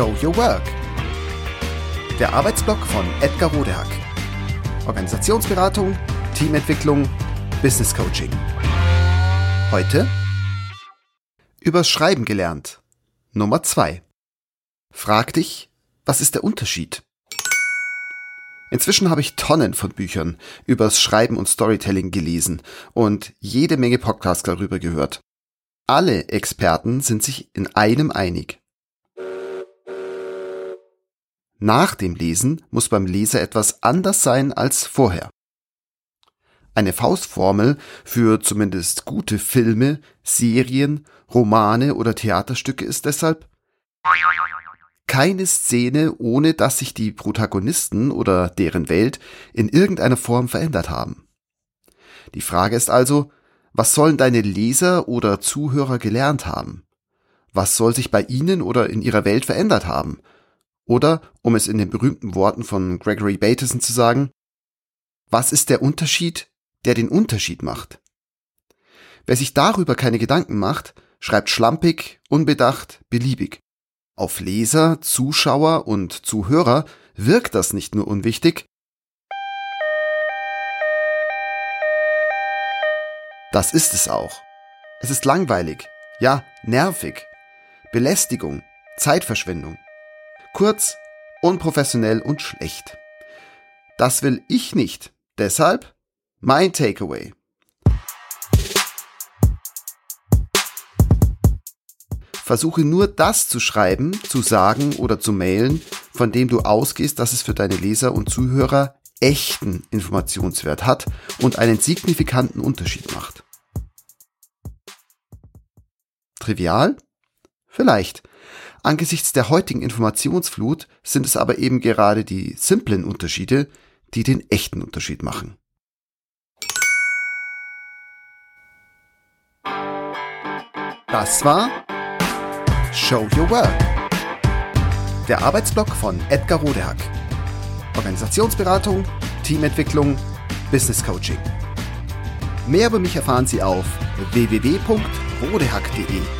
Show Your Work. Der Arbeitsblock von Edgar Rodehack. Organisationsberatung, Teamentwicklung, Business Coaching. Heute übers Schreiben gelernt. Nummer zwei. Frag dich, was ist der Unterschied? Inzwischen habe ich Tonnen von Büchern übers Schreiben und Storytelling gelesen und jede Menge Podcasts darüber gehört. Alle Experten sind sich in einem einig. Nach dem Lesen muss beim Leser etwas anders sein als vorher. Eine Faustformel für zumindest gute Filme, Serien, Romane oder Theaterstücke ist deshalb keine Szene, ohne dass sich die Protagonisten oder deren Welt in irgendeiner Form verändert haben. Die Frage ist also, was sollen deine Leser oder Zuhörer gelernt haben? Was soll sich bei ihnen oder in ihrer Welt verändert haben? Oder, um es in den berühmten Worten von Gregory Bateson zu sagen, was ist der Unterschied, der den Unterschied macht? Wer sich darüber keine Gedanken macht, schreibt schlampig, unbedacht, beliebig. Auf Leser, Zuschauer und Zuhörer wirkt das nicht nur unwichtig, das ist es auch. Es ist langweilig, ja, nervig, Belästigung, Zeitverschwendung. Kurz, unprofessionell und schlecht. Das will ich nicht. Deshalb mein Takeaway. Versuche nur das zu schreiben, zu sagen oder zu mailen, von dem du ausgehst, dass es für deine Leser und Zuhörer echten Informationswert hat und einen signifikanten Unterschied macht. Trivial? Vielleicht. Angesichts der heutigen Informationsflut sind es aber eben gerade die simplen Unterschiede, die den echten Unterschied machen. Das war Show Your Work. Der Arbeitsblock von Edgar Rodehack. Organisationsberatung, Teamentwicklung, Business Coaching. Mehr über mich erfahren Sie auf www.rodehack.de